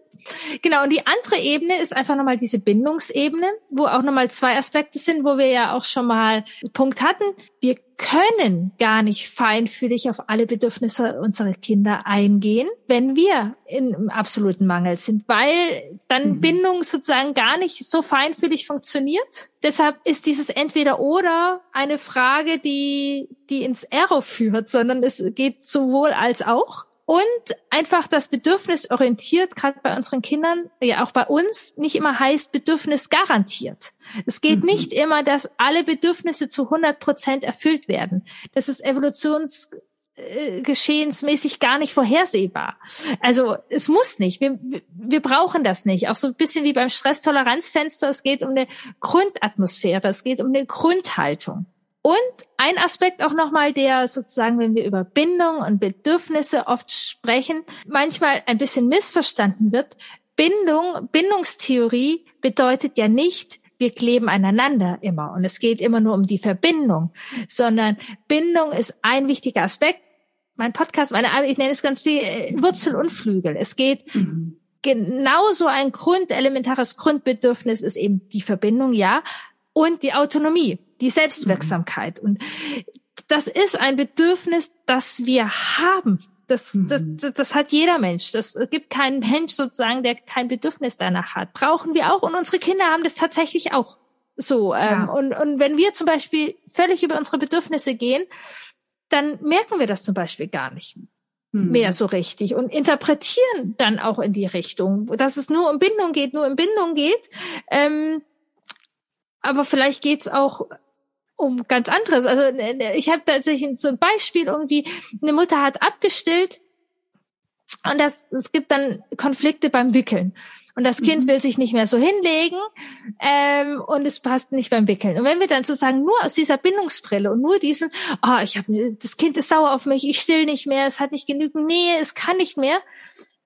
Genau, und die andere Ebene ist einfach nochmal diese Bindungsebene, wo auch nochmal zwei Aspekte sind, wo wir ja auch schon mal einen Punkt hatten. Wir können gar nicht feinfühlig auf alle Bedürfnisse unserer Kinder eingehen, wenn wir im absoluten Mangel sind, weil dann mhm. Bindung sozusagen gar nicht so feinfühlig funktioniert. Deshalb ist dieses Entweder-Oder eine Frage, die, die ins Error führt, sondern es geht sowohl als auch. Und einfach das Bedürfnis orientiert, gerade bei unseren Kindern, ja auch bei uns, nicht immer heißt Bedürfnis garantiert. Es geht mhm. nicht immer, dass alle Bedürfnisse zu 100 Prozent erfüllt werden. Das ist evolutionsgeschehensmäßig gar nicht vorhersehbar. Also es muss nicht. Wir, wir brauchen das nicht. Auch so ein bisschen wie beim Stresstoleranzfenster. Es geht um eine Grundatmosphäre. Es geht um eine Grundhaltung. Und ein Aspekt auch nochmal, der sozusagen, wenn wir über Bindung und Bedürfnisse oft sprechen, manchmal ein bisschen missverstanden wird. Bindung, Bindungstheorie bedeutet ja nicht, wir kleben aneinander immer und es geht immer nur um die Verbindung, sondern Bindung ist ein wichtiger Aspekt. Mein Podcast, meine ich nenne es ganz viel äh, Wurzel und Flügel. Es geht mhm. genauso ein Grund, elementares Grundbedürfnis ist eben die Verbindung, ja, und die Autonomie die Selbstwirksamkeit. Und das ist ein Bedürfnis, das wir haben. Das, das, mhm. das, das hat jeder Mensch. Das gibt keinen Mensch sozusagen, der kein Bedürfnis danach hat. Brauchen wir auch. Und unsere Kinder haben das tatsächlich auch. So. Ähm, ja. und, und wenn wir zum Beispiel völlig über unsere Bedürfnisse gehen, dann merken wir das zum Beispiel gar nicht mhm. mehr so richtig und interpretieren dann auch in die Richtung, dass es nur um Bindung geht, nur um Bindung geht. Ähm, aber vielleicht geht's auch um ganz anderes. Also ich habe tatsächlich so ein Beispiel irgendwie, eine Mutter hat abgestillt und das, es gibt dann Konflikte beim Wickeln. Und das Kind mhm. will sich nicht mehr so hinlegen ähm, und es passt nicht beim Wickeln. Und wenn wir dann sozusagen nur aus dieser Bindungsbrille und nur diesen, oh, ich habe das Kind ist sauer auf mich, ich still nicht mehr, es hat nicht genügend Nähe, es kann nicht mehr,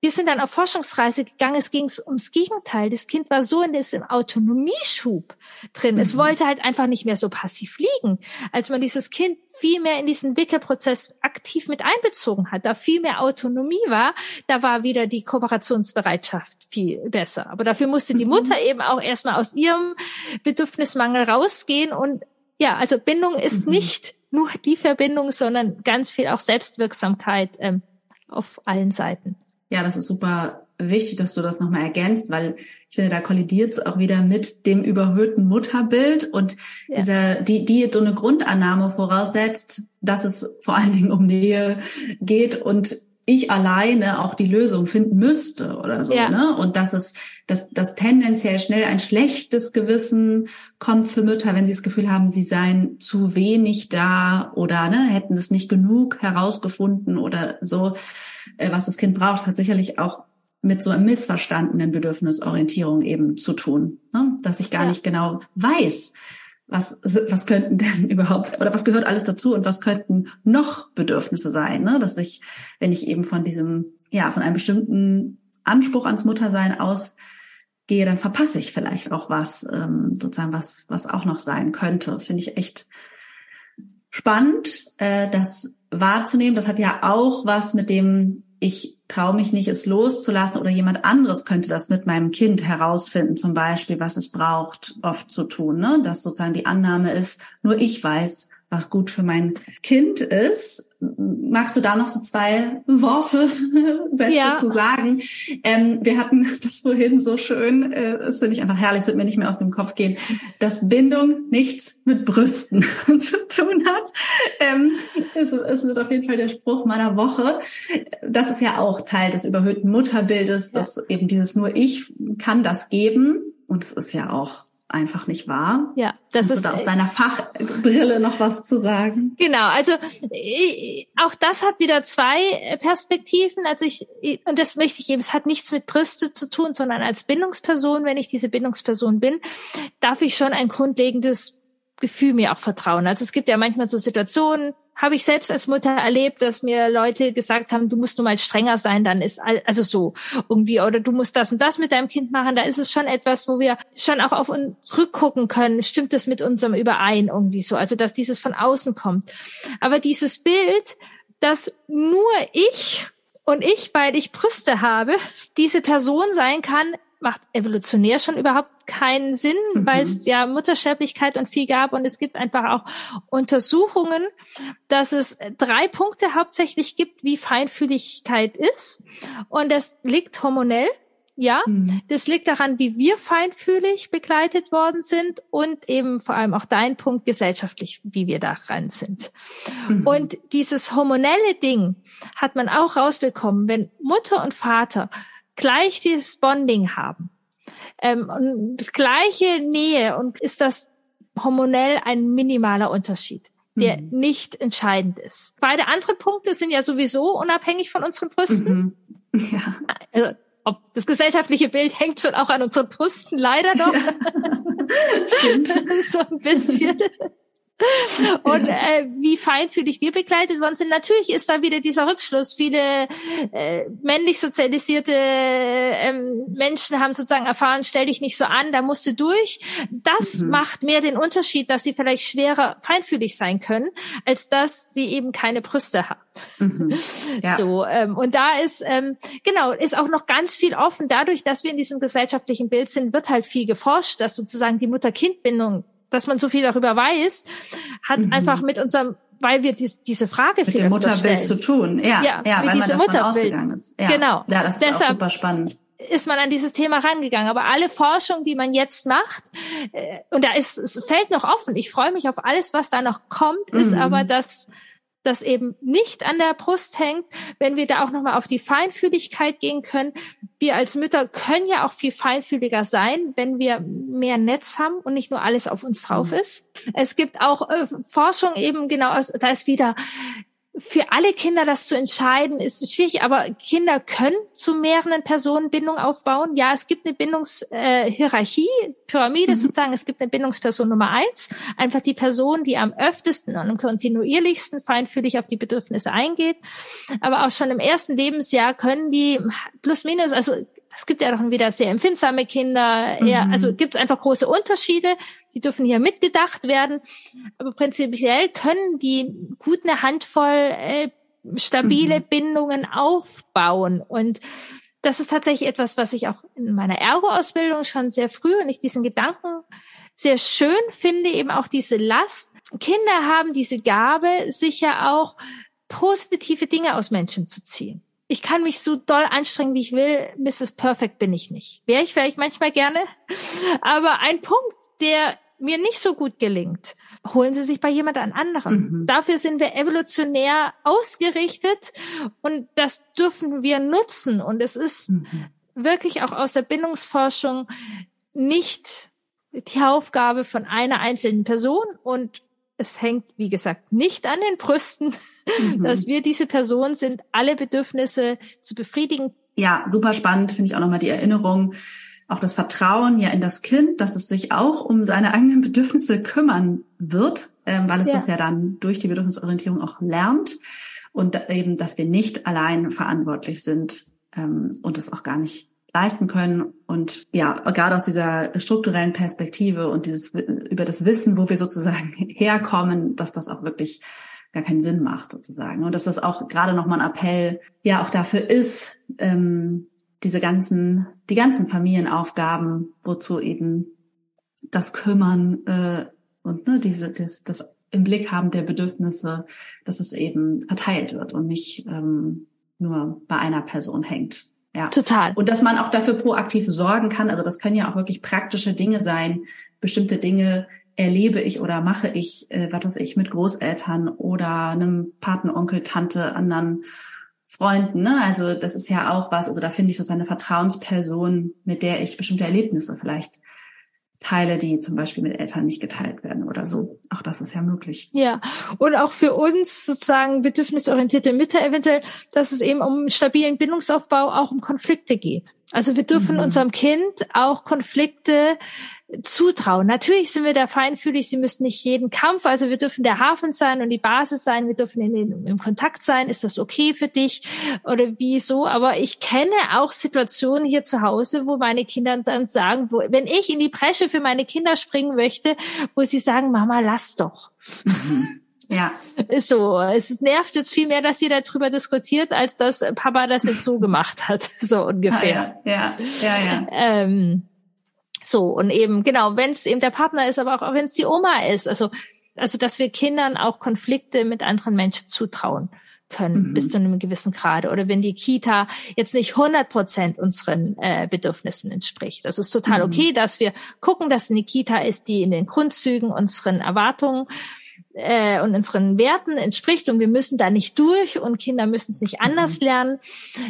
wir sind dann auf Forschungsreise gegangen. Es ging ums Gegenteil. Das Kind war so in diesem Autonomieschub drin. Mhm. Es wollte halt einfach nicht mehr so passiv liegen. Als man dieses Kind viel mehr in diesen Wickelprozess aktiv mit einbezogen hat, da viel mehr Autonomie war, da war wieder die Kooperationsbereitschaft viel besser. Aber dafür musste die mhm. Mutter eben auch erstmal aus ihrem Bedürfnismangel rausgehen. Und ja, also Bindung ist mhm. nicht nur die Verbindung, sondern ganz viel auch Selbstwirksamkeit ähm, auf allen Seiten. Ja, das ist super wichtig, dass du das nochmal ergänzt, weil ich finde, da kollidiert es auch wieder mit dem überhöhten Mutterbild und ja. dieser, die, die so eine Grundannahme voraussetzt, dass es vor allen Dingen um Nähe geht und ich alleine auch die Lösung finden müsste oder so, ja. ne? Und dass es, dass, dass tendenziell schnell ein schlechtes Gewissen kommt für Mütter, wenn sie das Gefühl haben, sie seien zu wenig da oder ne, hätten es nicht genug herausgefunden oder so, äh, was das Kind braucht, hat sicherlich auch mit so einem missverstandenen Bedürfnisorientierung eben zu tun, ne? dass ich gar ja. nicht genau weiß, was, was könnten denn überhaupt oder was gehört alles dazu und was könnten noch Bedürfnisse sein, ne? dass ich, wenn ich eben von diesem, ja, von einem bestimmten Anspruch ans Muttersein ausgehe, dann verpasse ich vielleicht auch was, ähm, sozusagen was, was auch noch sein könnte. Finde ich echt spannend, äh, das wahrzunehmen. Das hat ja auch was mit dem ich traue mich nicht, es loszulassen oder jemand anderes könnte das mit meinem Kind herausfinden, zum Beispiel, was es braucht, oft zu tun. Ne? Dass sozusagen die Annahme ist, nur ich weiß, was gut für mein Kind ist. Magst du da noch so zwei Worte, Sätze ja. zu sagen? Ähm, wir hatten das vorhin so schön, äh, das finde ich einfach herrlich, es wird mir nicht mehr aus dem Kopf gehen, dass Bindung nichts mit Brüsten zu tun hat. Ähm, es, es, wird auf jeden Fall der Spruch meiner Woche. Das ist ja auch Teil des überhöhten Mutterbildes, dass ja. eben dieses nur ich kann das geben. Und es ist ja auch einfach nicht wahr. Ja, das Kannst ist du da aus deiner Fachbrille noch was zu sagen. Genau, also ich, auch das hat wieder zwei Perspektiven. Also ich und das möchte ich eben, es hat nichts mit Brüste zu tun, sondern als Bindungsperson, wenn ich diese Bindungsperson bin, darf ich schon ein grundlegendes Gefühl mir auch vertrauen. Also es gibt ja manchmal so Situationen, habe ich selbst als Mutter erlebt, dass mir Leute gesagt haben, du musst nur mal strenger sein, dann ist also so irgendwie oder du musst das und das mit deinem Kind machen. Da ist es schon etwas, wo wir schon auch auf uns rückgucken können. Stimmt das mit unserem überein irgendwie so? Also dass dieses von außen kommt. Aber dieses Bild, dass nur ich und ich, weil ich Brüste habe, diese Person sein kann, macht evolutionär schon überhaupt keinen Sinn, mhm. weil es ja Muttersterblichkeit und viel gab und es gibt einfach auch Untersuchungen, dass es drei Punkte hauptsächlich gibt, wie Feinfühligkeit ist und das liegt hormonell. Ja, mhm. das liegt daran, wie wir feinfühlig begleitet worden sind und eben vor allem auch dein Punkt gesellschaftlich, wie wir daran sind. Mhm. Und dieses hormonelle Ding hat man auch rausbekommen, wenn Mutter und Vater gleich dieses Bonding haben ähm, und gleiche Nähe und ist das hormonell ein minimaler Unterschied der mhm. nicht entscheidend ist. Beide andere Punkte sind ja sowieso unabhängig von unseren Brüsten. Mhm. Ja. Also, ob das gesellschaftliche Bild hängt schon auch an unseren Brüsten, leider noch. Ja. Stimmt. so ein bisschen. und äh, wie feinfühlig wir begleitet worden sind. Natürlich ist da wieder dieser Rückschluss. Viele äh, männlich sozialisierte ähm, Menschen haben sozusagen erfahren, stell dich nicht so an, da musst du durch. Das mhm. macht mehr den Unterschied, dass sie vielleicht schwerer feinfühlig sein können, als dass sie eben keine Brüste haben. Mhm. Ja. So ähm, und da ist ähm, genau ist auch noch ganz viel offen. Dadurch, dass wir in diesem gesellschaftlichen Bild sind, wird halt viel geforscht, dass sozusagen die Mutter-Kind-Bindung dass man so viel darüber weiß, hat mhm. einfach mit unserem weil wir dies, diese Frage mit viel dem Mutterbild zu tun. Ja, ja, ja weil diese man davon ausgegangen ist. Ja. Genau. Ja, das ist Deshalb, auch super spannend ist man an dieses Thema rangegangen. Aber alle Forschung, die man jetzt macht, äh, und da ist, es fällt noch offen. Ich freue mich auf alles, was da noch kommt, mhm. ist aber, dass das eben nicht an der Brust hängt, wenn wir da auch nochmal auf die Feinfühligkeit gehen können. Wir als Mütter können ja auch viel feinfühliger sein, wenn wir mehr Netz haben und nicht nur alles auf uns drauf mhm. ist. Es gibt auch äh, Forschung eben genau, da ist wieder für alle Kinder das zu entscheiden, ist schwierig, aber Kinder können zu mehreren Personen Bindung aufbauen. Ja, es gibt eine Bindungshierarchie, äh, Pyramide mhm. sozusagen. Es gibt eine Bindungsperson Nummer eins, einfach die Person, die am öftesten und am kontinuierlichsten feinfühlig auf die Bedürfnisse eingeht. Aber auch schon im ersten Lebensjahr können die plus minus, also es gibt ja dann wieder sehr empfindsame Kinder, eher, mhm. also gibt es einfach große Unterschiede. Die dürfen hier mitgedacht werden. Aber prinzipiell können die gut eine Handvoll äh, stabile mhm. Bindungen aufbauen. Und das ist tatsächlich etwas, was ich auch in meiner Ergo-Ausbildung schon sehr früh und ich diesen Gedanken sehr schön finde, eben auch diese Last. Kinder haben diese Gabe, sicher auch positive Dinge aus Menschen zu ziehen ich kann mich so doll anstrengen, wie ich will. Mrs. Perfect bin ich nicht. Wäre ich vielleicht manchmal gerne. Aber ein Punkt, der mir nicht so gut gelingt, holen Sie sich bei jemand anderem. Mhm. Dafür sind wir evolutionär ausgerichtet und das dürfen wir nutzen. Und es ist mhm. wirklich auch aus der Bindungsforschung nicht die Aufgabe von einer einzelnen Person und es hängt, wie gesagt, nicht an den Brüsten, mhm. dass wir diese Person sind, alle Bedürfnisse zu befriedigen. Ja, super spannend, finde ich auch nochmal die Erinnerung, auch das Vertrauen ja in das Kind, dass es sich auch um seine eigenen Bedürfnisse kümmern wird, ähm, weil es ja. das ja dann durch die Bedürfnisorientierung auch lernt und eben, dass wir nicht allein verantwortlich sind ähm, und es auch gar nicht leisten können. Und ja, gerade aus dieser strukturellen Perspektive und dieses über das Wissen, wo wir sozusagen herkommen, dass das auch wirklich gar keinen Sinn macht sozusagen. Und dass das auch gerade nochmal ein Appell ja auch dafür ist, ähm, diese ganzen, die ganzen Familienaufgaben, wozu eben das Kümmern äh, und ne, diese, das, das im Blick haben der Bedürfnisse, dass es eben verteilt wird und nicht ähm, nur bei einer Person hängt. Ja. Total. Und dass man auch dafür proaktiv sorgen kann. Also das können ja auch wirklich praktische Dinge sein. Bestimmte Dinge erlebe ich oder mache ich, äh, was weiß ich, mit Großeltern oder einem Patenonkel, Tante, anderen Freunden. Ne? Also das ist ja auch was. Also da finde ich so eine Vertrauensperson, mit der ich bestimmte Erlebnisse vielleicht Teile, die zum Beispiel mit Eltern nicht geteilt werden oder so. Auch das ist ja möglich. Ja, und auch für uns sozusagen bedürfnisorientierte Mütter eventuell, dass es eben um stabilen Bindungsaufbau, auch um Konflikte geht. Also wir dürfen mhm. unserem Kind auch Konflikte zutrauen. Natürlich sind wir da feinfühlig, sie müssen nicht jeden Kampf, also wir dürfen der Hafen sein und die Basis sein, wir dürfen in, in, im Kontakt sein, ist das okay für dich oder wieso? Aber ich kenne auch Situationen hier zu Hause, wo meine Kinder dann sagen, wo, wenn ich in die Bresche für meine Kinder springen möchte, wo sie sagen, Mama, lass doch. Mhm. Ja. So. Es nervt jetzt viel mehr, dass ihr darüber diskutiert, als dass Papa das jetzt so gemacht hat. So ungefähr. Ah, ja, ja, ja. ja. Ähm, so, und eben, genau, wenn es eben der Partner ist, aber auch wenn es die Oma ist. Also, also, dass wir Kindern auch Konflikte mit anderen Menschen zutrauen können mhm. bis zu einem gewissen Grade oder wenn die Kita jetzt nicht 100 Prozent unseren äh, Bedürfnissen entspricht. Das ist total mhm. okay, dass wir gucken, dass eine Kita ist, die in den Grundzügen unseren Erwartungen äh, und unseren Werten entspricht und wir müssen da nicht durch und Kinder müssen es nicht anders mhm. lernen.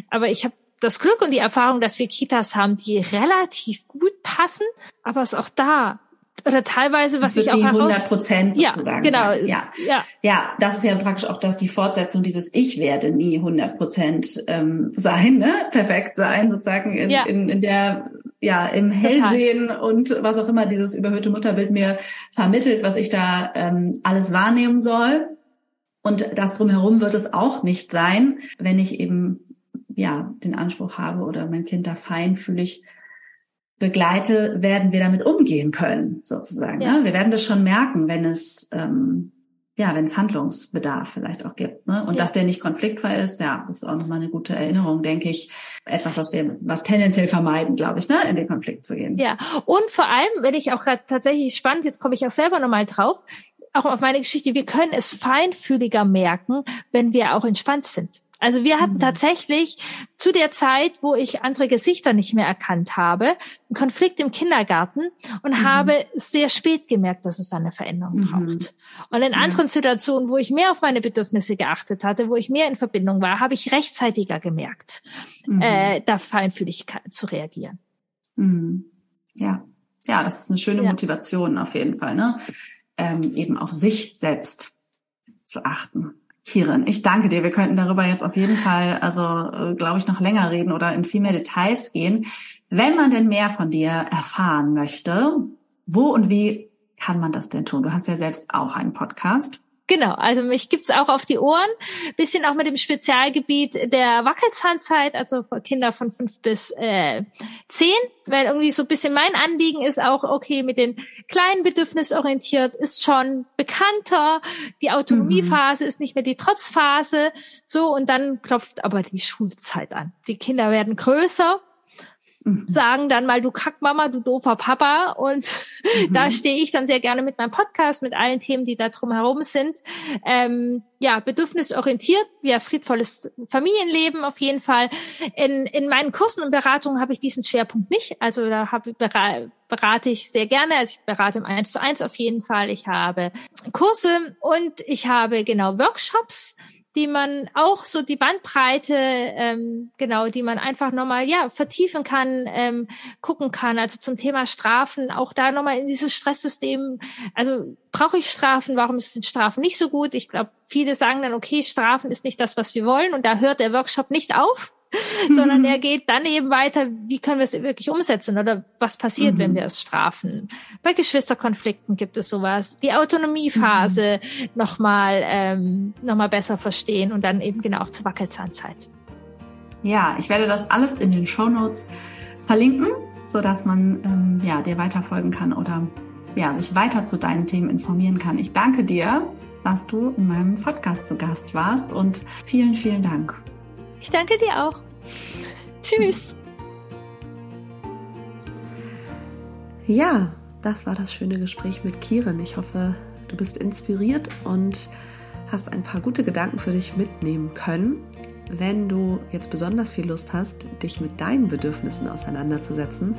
Aber ich habe das Glück und die Erfahrung, dass wir Kitas haben, die relativ gut passen, aber es auch da oder teilweise, was ich auch die 100 Prozent sozusagen. Ja, genau. Ja. ja, ja, das ist ja praktisch auch das die Fortsetzung dieses Ich werde nie 100 Prozent ähm, sein, ne? perfekt sein sozusagen in, ja. in, in der ja im Hellsehen Total. und was auch immer dieses überhöhte Mutterbild mir vermittelt, was ich da ähm, alles wahrnehmen soll. Und das drumherum wird es auch nicht sein, wenn ich eben ja, den Anspruch habe oder mein Kind da feinfühlig begleite, werden wir damit umgehen können, sozusagen. Ja. Ne? Wir werden das schon merken, wenn es ähm, ja, wenn es Handlungsbedarf vielleicht auch gibt. Ne? Und ja. dass der nicht konfliktfrei ist, ja, das ist auch nochmal eine gute Erinnerung, denke ich. Etwas, was wir was tendenziell vermeiden, glaube ich, ne? in den Konflikt zu gehen. Ja, und vor allem, wenn ich auch gerade tatsächlich spannend, jetzt komme ich auch selber nochmal drauf, auch auf meine Geschichte, wir können es feinfühliger merken, wenn wir auch entspannt sind. Also wir hatten mhm. tatsächlich zu der Zeit, wo ich andere Gesichter nicht mehr erkannt habe, einen Konflikt im Kindergarten und mhm. habe sehr spät gemerkt, dass es eine Veränderung mhm. braucht. Und in anderen Situationen, wo ich mehr auf meine Bedürfnisse geachtet hatte, wo ich mehr in Verbindung war, habe ich rechtzeitiger gemerkt, mhm. äh, da feinfühlig zu reagieren. Mhm. Ja, ja, das ist eine schöne ja. Motivation auf jeden Fall, ne? Ähm, eben auf sich selbst zu achten. Kirin, ich danke dir. Wir könnten darüber jetzt auf jeden Fall, also äh, glaube ich, noch länger reden oder in viel mehr Details gehen. Wenn man denn mehr von dir erfahren möchte, wo und wie kann man das denn tun? Du hast ja selbst auch einen Podcast. Genau, also mich gibt's auch auf die Ohren, bisschen auch mit dem Spezialgebiet der Wackelzahnzeit, also für Kinder von fünf bis äh, zehn, weil irgendwie so ein bisschen mein Anliegen ist auch, okay, mit den kleinen bedürfnisorientiert ist schon bekannter, die Autonomiephase mhm. ist nicht mehr die Trotzphase, so und dann klopft aber die Schulzeit an. Die Kinder werden größer mhm. sagen dann mal, du Kackmama, du doofer Papa. Und mhm. da stehe ich dann sehr gerne mit meinem Podcast, mit allen Themen, die da drumherum sind. Ähm, ja, bedürfnisorientiert, ja, friedvolles Familienleben auf jeden Fall. In, in meinen Kursen und Beratungen habe ich diesen Schwerpunkt nicht. Also da habe, berate ich sehr gerne. Also ich berate im 1 zu 1 auf jeden Fall. Ich habe Kurse und ich habe genau Workshops die man auch so die Bandbreite, ähm, genau, die man einfach nochmal, ja, vertiefen kann, ähm, gucken kann. Also zum Thema Strafen, auch da nochmal in dieses Stresssystem, also brauche ich Strafen, warum sind Strafen nicht so gut? Ich glaube, viele sagen dann, okay, Strafen ist nicht das, was wir wollen und da hört der Workshop nicht auf. sondern er geht dann eben weiter, wie können wir es wirklich umsetzen oder was passiert, mhm. wenn wir es strafen. Bei Geschwisterkonflikten gibt es sowas. Die Autonomiephase mhm. nochmal ähm, noch mal besser verstehen und dann eben genau auch zur Wackelzahnzeit. Ja, ich werde das alles in den Show Notes verlinken, so dass man ähm, ja dir weiterfolgen kann oder ja sich weiter zu deinen Themen informieren kann. Ich danke dir, dass du in meinem Podcast zu Gast warst und vielen, vielen Dank. Ich danke dir auch. Tschüss. Ja, das war das schöne Gespräch mit Kiren. Ich hoffe, du bist inspiriert und hast ein paar gute Gedanken für dich mitnehmen können. Wenn du jetzt besonders viel Lust hast, dich mit deinen Bedürfnissen auseinanderzusetzen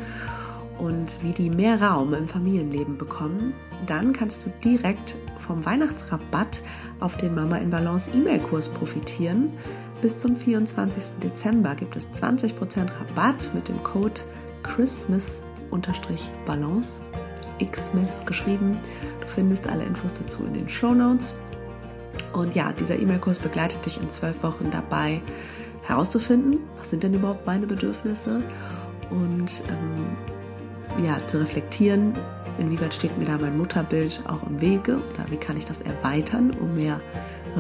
und wie die mehr Raum im Familienleben bekommen, dann kannst du direkt vom Weihnachtsrabatt auf den Mama in Balance E-Mail-Kurs profitieren. Bis zum 24. Dezember gibt es 20% Rabatt mit dem Code Christmas-Balance, Xmas geschrieben. Du findest alle Infos dazu in den Show Notes. Und ja, dieser E-Mail-Kurs begleitet dich in zwölf Wochen dabei, herauszufinden, was sind denn überhaupt meine Bedürfnisse und ähm, ja, zu reflektieren, inwieweit steht mir da mein Mutterbild auch im Wege oder wie kann ich das erweitern, um mehr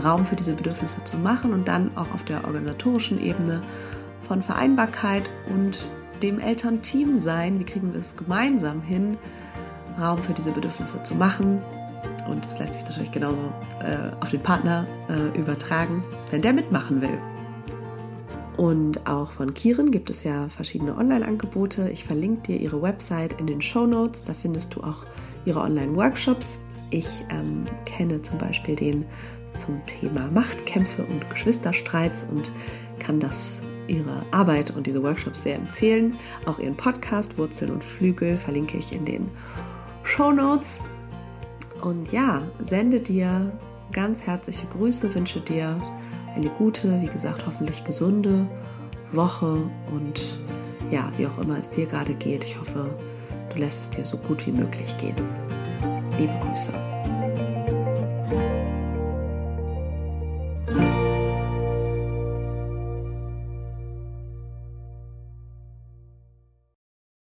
Raum für diese Bedürfnisse zu machen und dann auch auf der organisatorischen Ebene von Vereinbarkeit und dem Elternteam sein, wie kriegen wir es gemeinsam hin, Raum für diese Bedürfnisse zu machen. Und das lässt sich natürlich genauso äh, auf den Partner äh, übertragen, wenn der mitmachen will. Und auch von Kieren gibt es ja verschiedene Online-Angebote. Ich verlinke dir ihre Website in den Show Notes. Da findest du auch ihre Online-Workshops. Ich ähm, kenne zum Beispiel den zum Thema Machtkämpfe und Geschwisterstreits und kann das ihre Arbeit und diese Workshops sehr empfehlen. Auch ihren Podcast Wurzeln und Flügel verlinke ich in den Show Notes. Und ja, sende dir ganz herzliche Grüße, wünsche dir eine gute, wie gesagt, hoffentlich gesunde Woche und ja, wie auch immer es dir gerade geht. Ich hoffe, du lässt es dir so gut wie möglich gehen. Liebe Grüße.